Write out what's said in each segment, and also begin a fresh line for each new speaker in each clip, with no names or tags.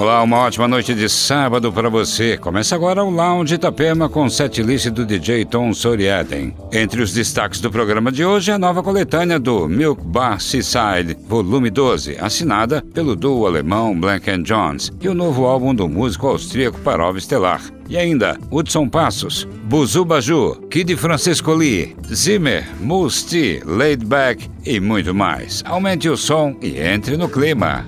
Olá, uma ótima noite de sábado para você. Começa agora o Lounge Itapema com setlist do DJ Tom Soriaden. Entre os destaques do programa de hoje, a nova coletânea do Milk Bar Seaside, volume 12, assinada pelo duo alemão Blank Jones, e o novo álbum do músico austríaco Parov Stellar. E ainda, Hudson Passos, Buzu Baju, Kid Francisco Lee, Zimmer, Musti, Laid Back e muito mais. Aumente o som e entre no clima.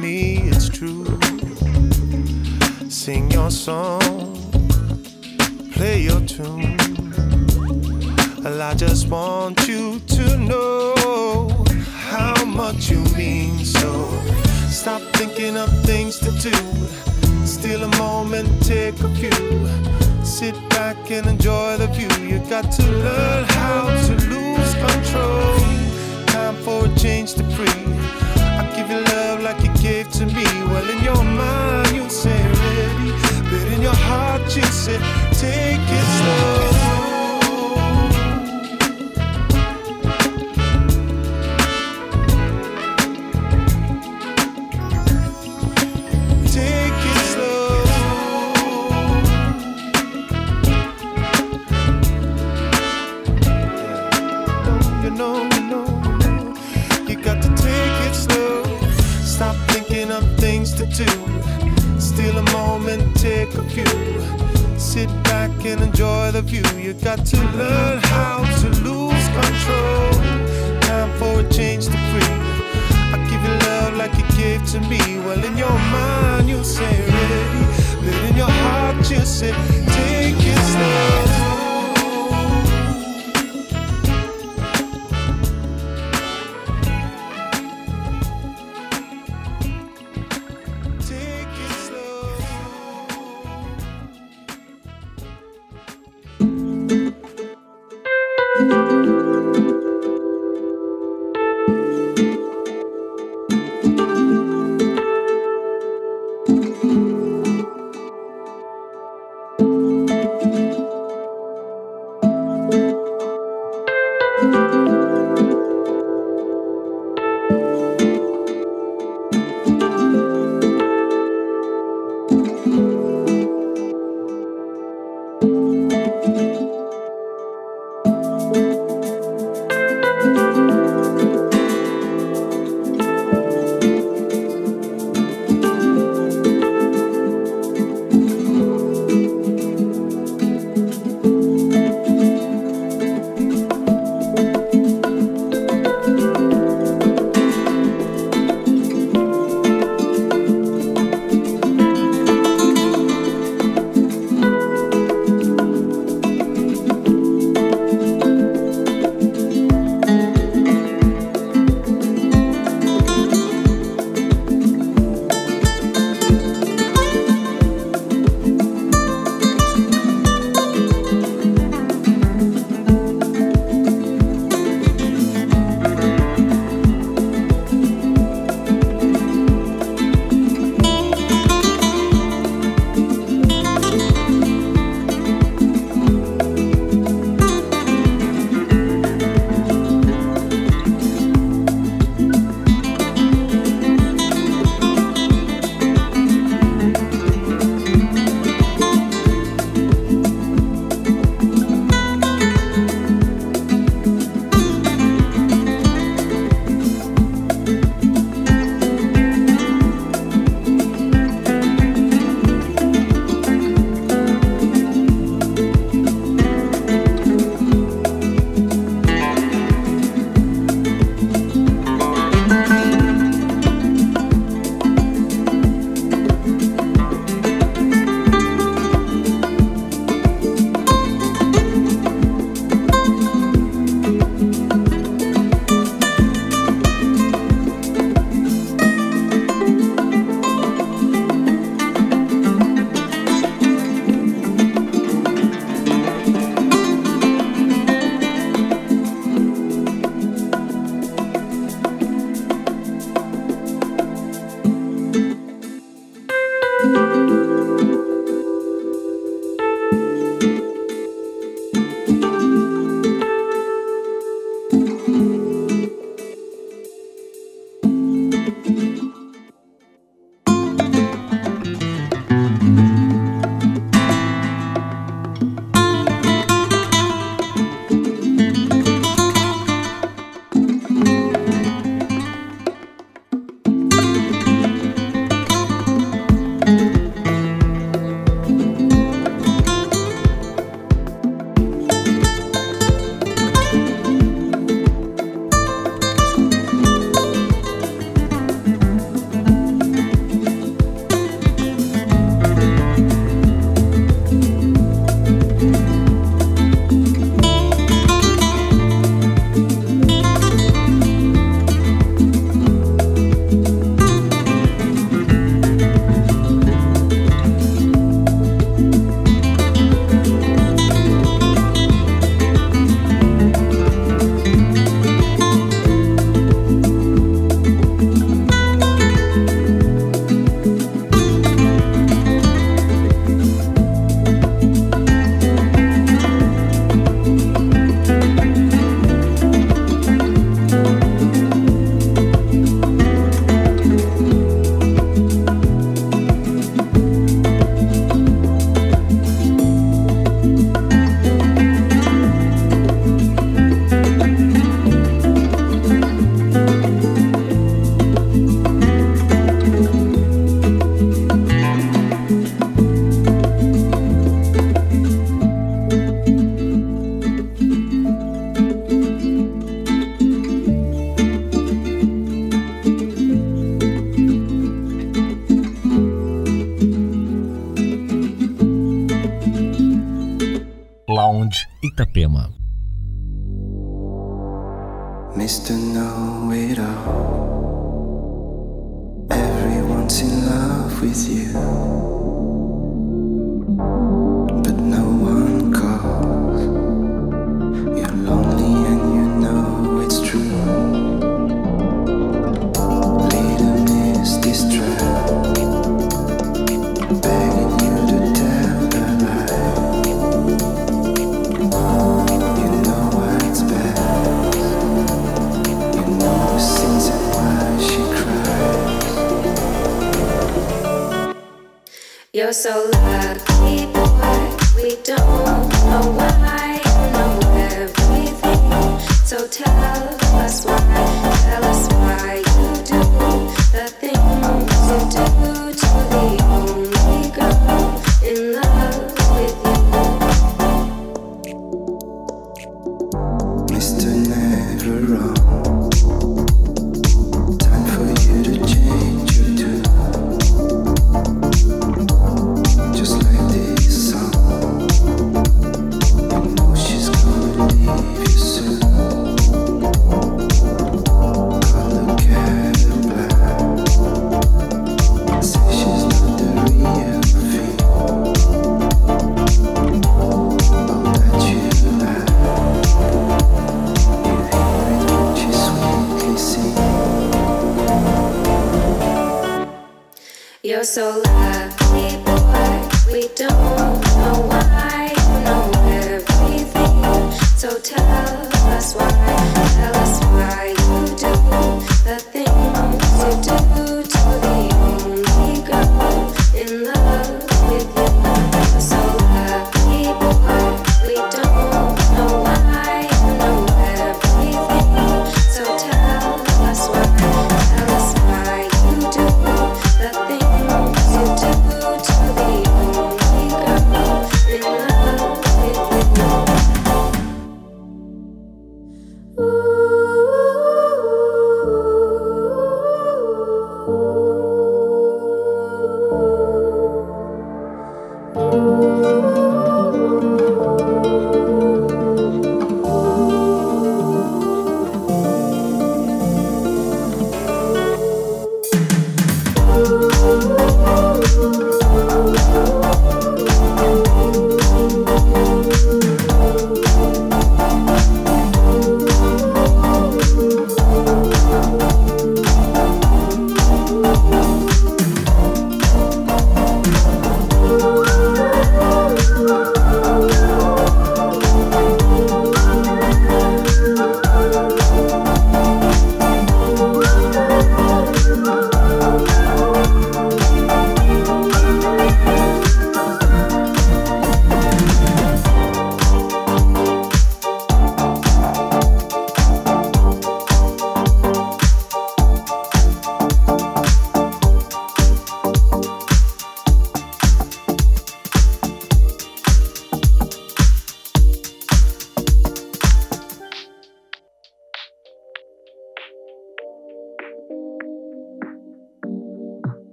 me, it's true. Sing your song, play your tune. Well, I just want you to know how much you
mean. So stop thinking of things to do. Steal a moment, take a few. Sit back and enjoy the view. You got to learn how
to lose control. Time for a change to breathe give you love like you
gave to me. Well, in your mind, you say ready, but in your heart, you say take it slow.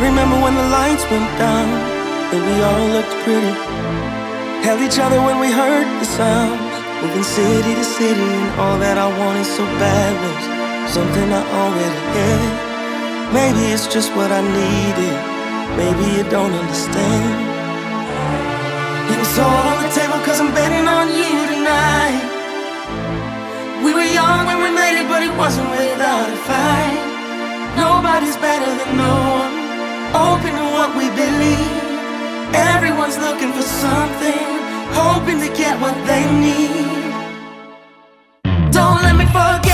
remember when the
lights went down and we all looked pretty. Held each other when we heard the sounds, moving city to city, and all that I wanted so bad was something I already had. Maybe it's just what I needed. Maybe you don't understand. It was all on the table cause I'm betting on you tonight.
We were young when we made it, but it wasn't without a fight. Nobody's better than no one open to what we believe. Everyone's looking for something, hoping to get what they need. Don't let me forget.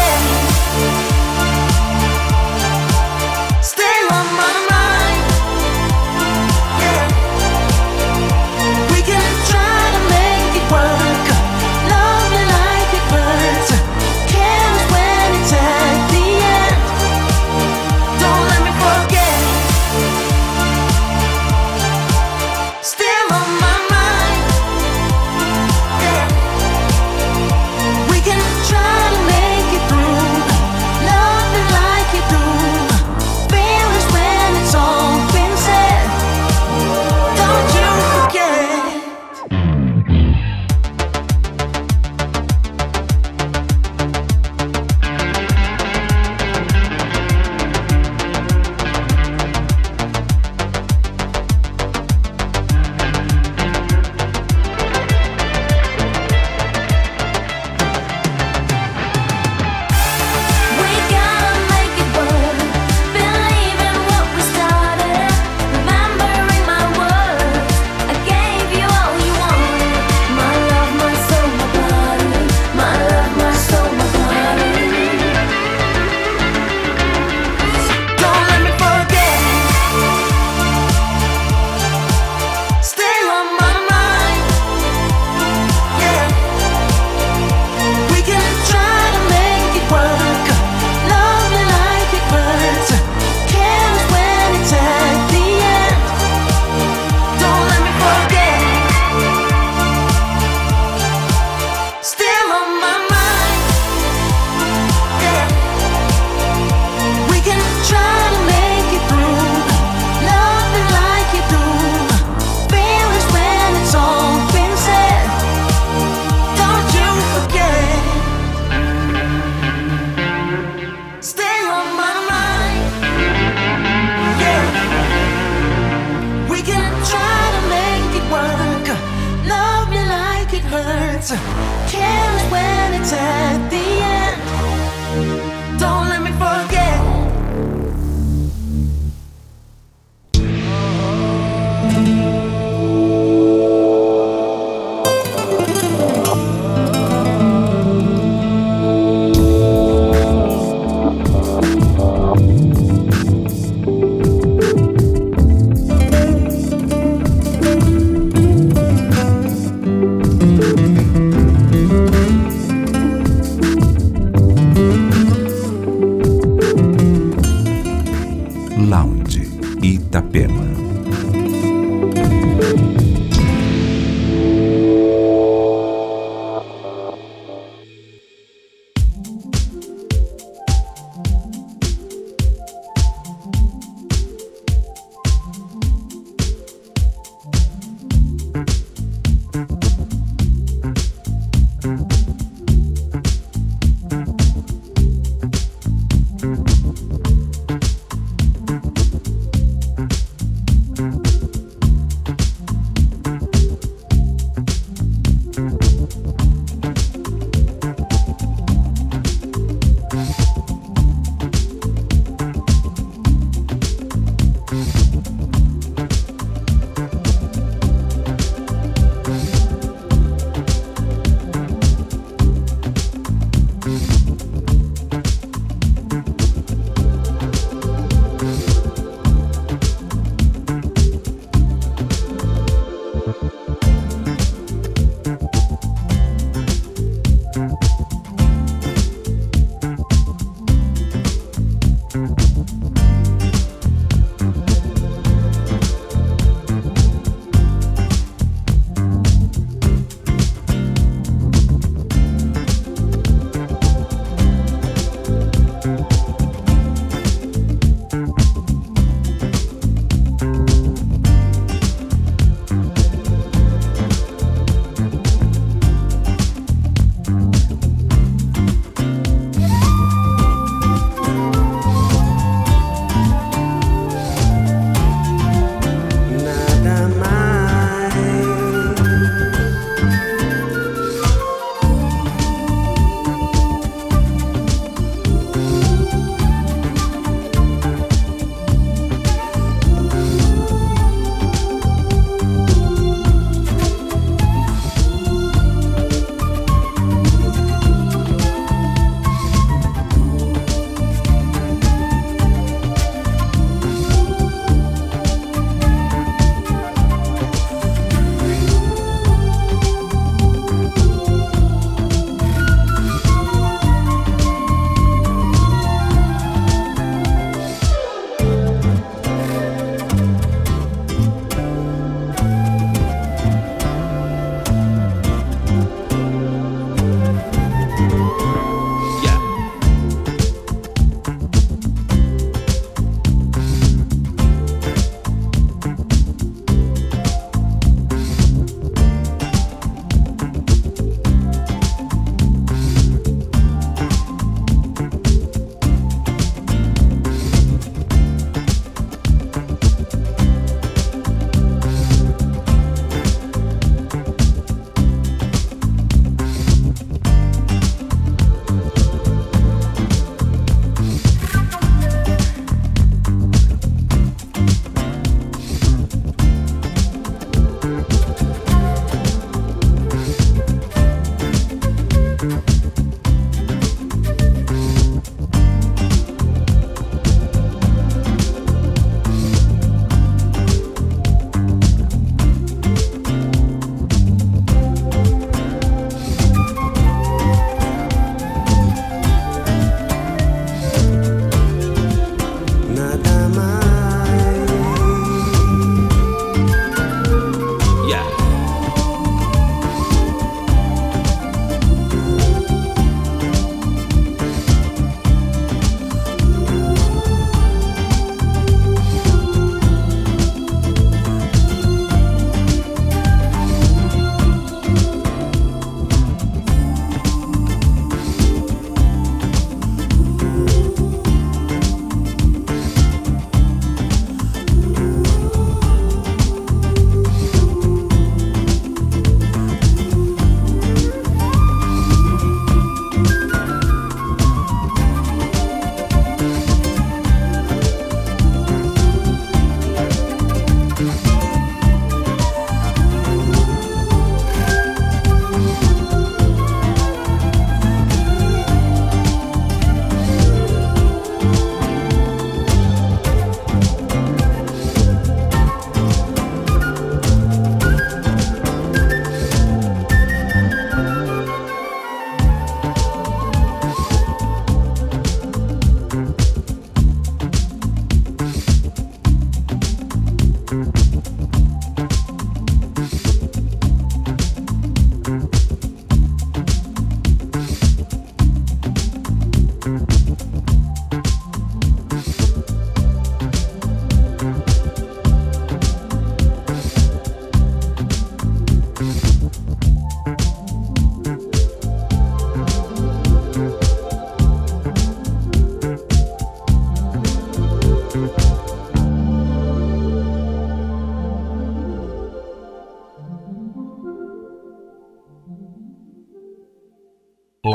Itapema.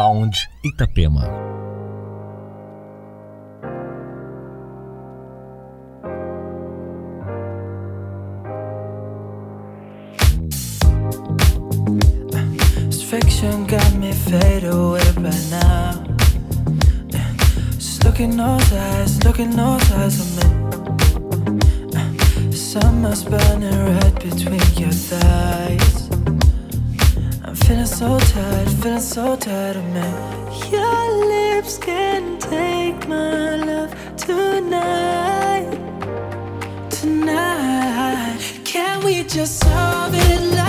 Lounge Itapema.
Fiction got me fade away right now. Just look in those eyes, look in those eyes of me. Summer's burning red between your thighs. Feeling so tired, feeling so tired of me. Your lips can take my love tonight, tonight. Can we just solve it? Love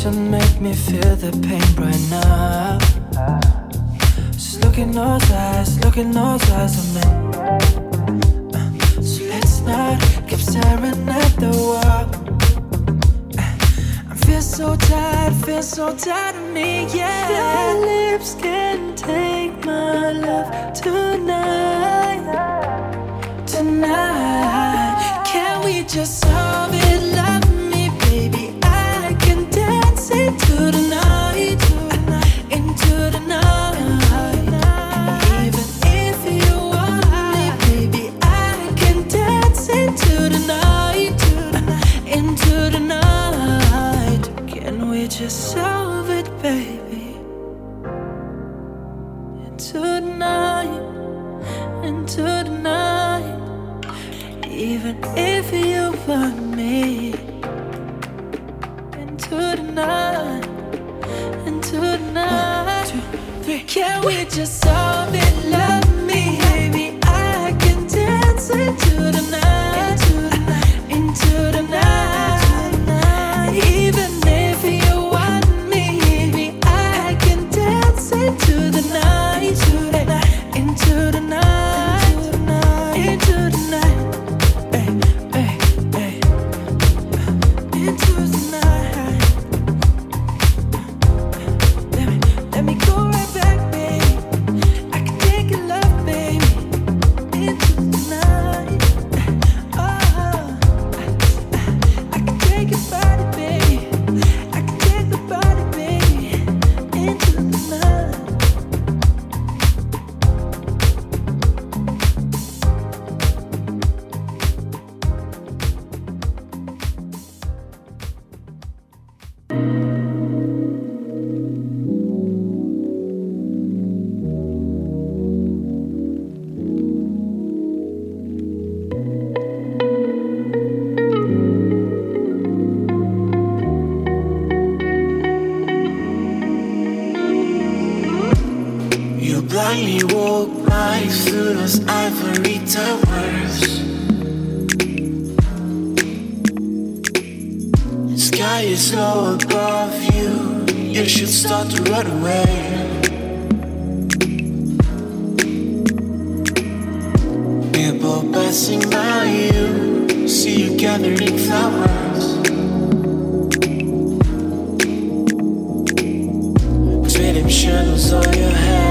Addiction make me feel the pain right now. Just look in those eyes, look in those eyes of me. Uh, So let's not keep staring at the wall. I feel so tired, feel so tired of me, yeah. Your lips can take my love tonight, tonight. Can we just dance
blindly walk right through those ivory towers. Sky is low above you. You should start to run away. People passing by you, see you gathering flowers. Fading shadows on your head,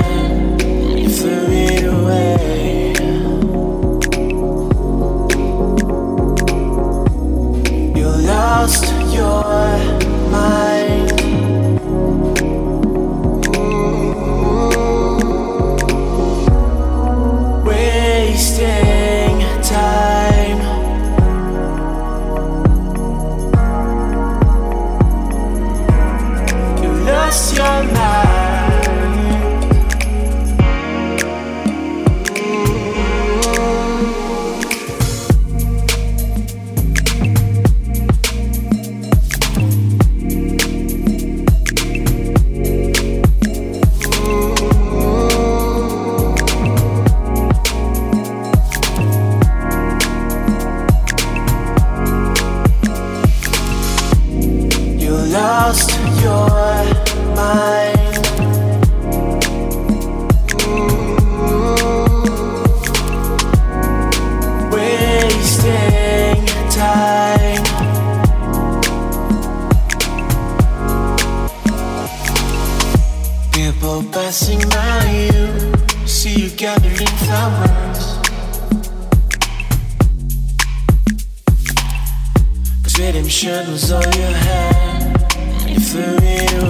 Cause redemption was all you had. and You threw it away.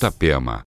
Itapema.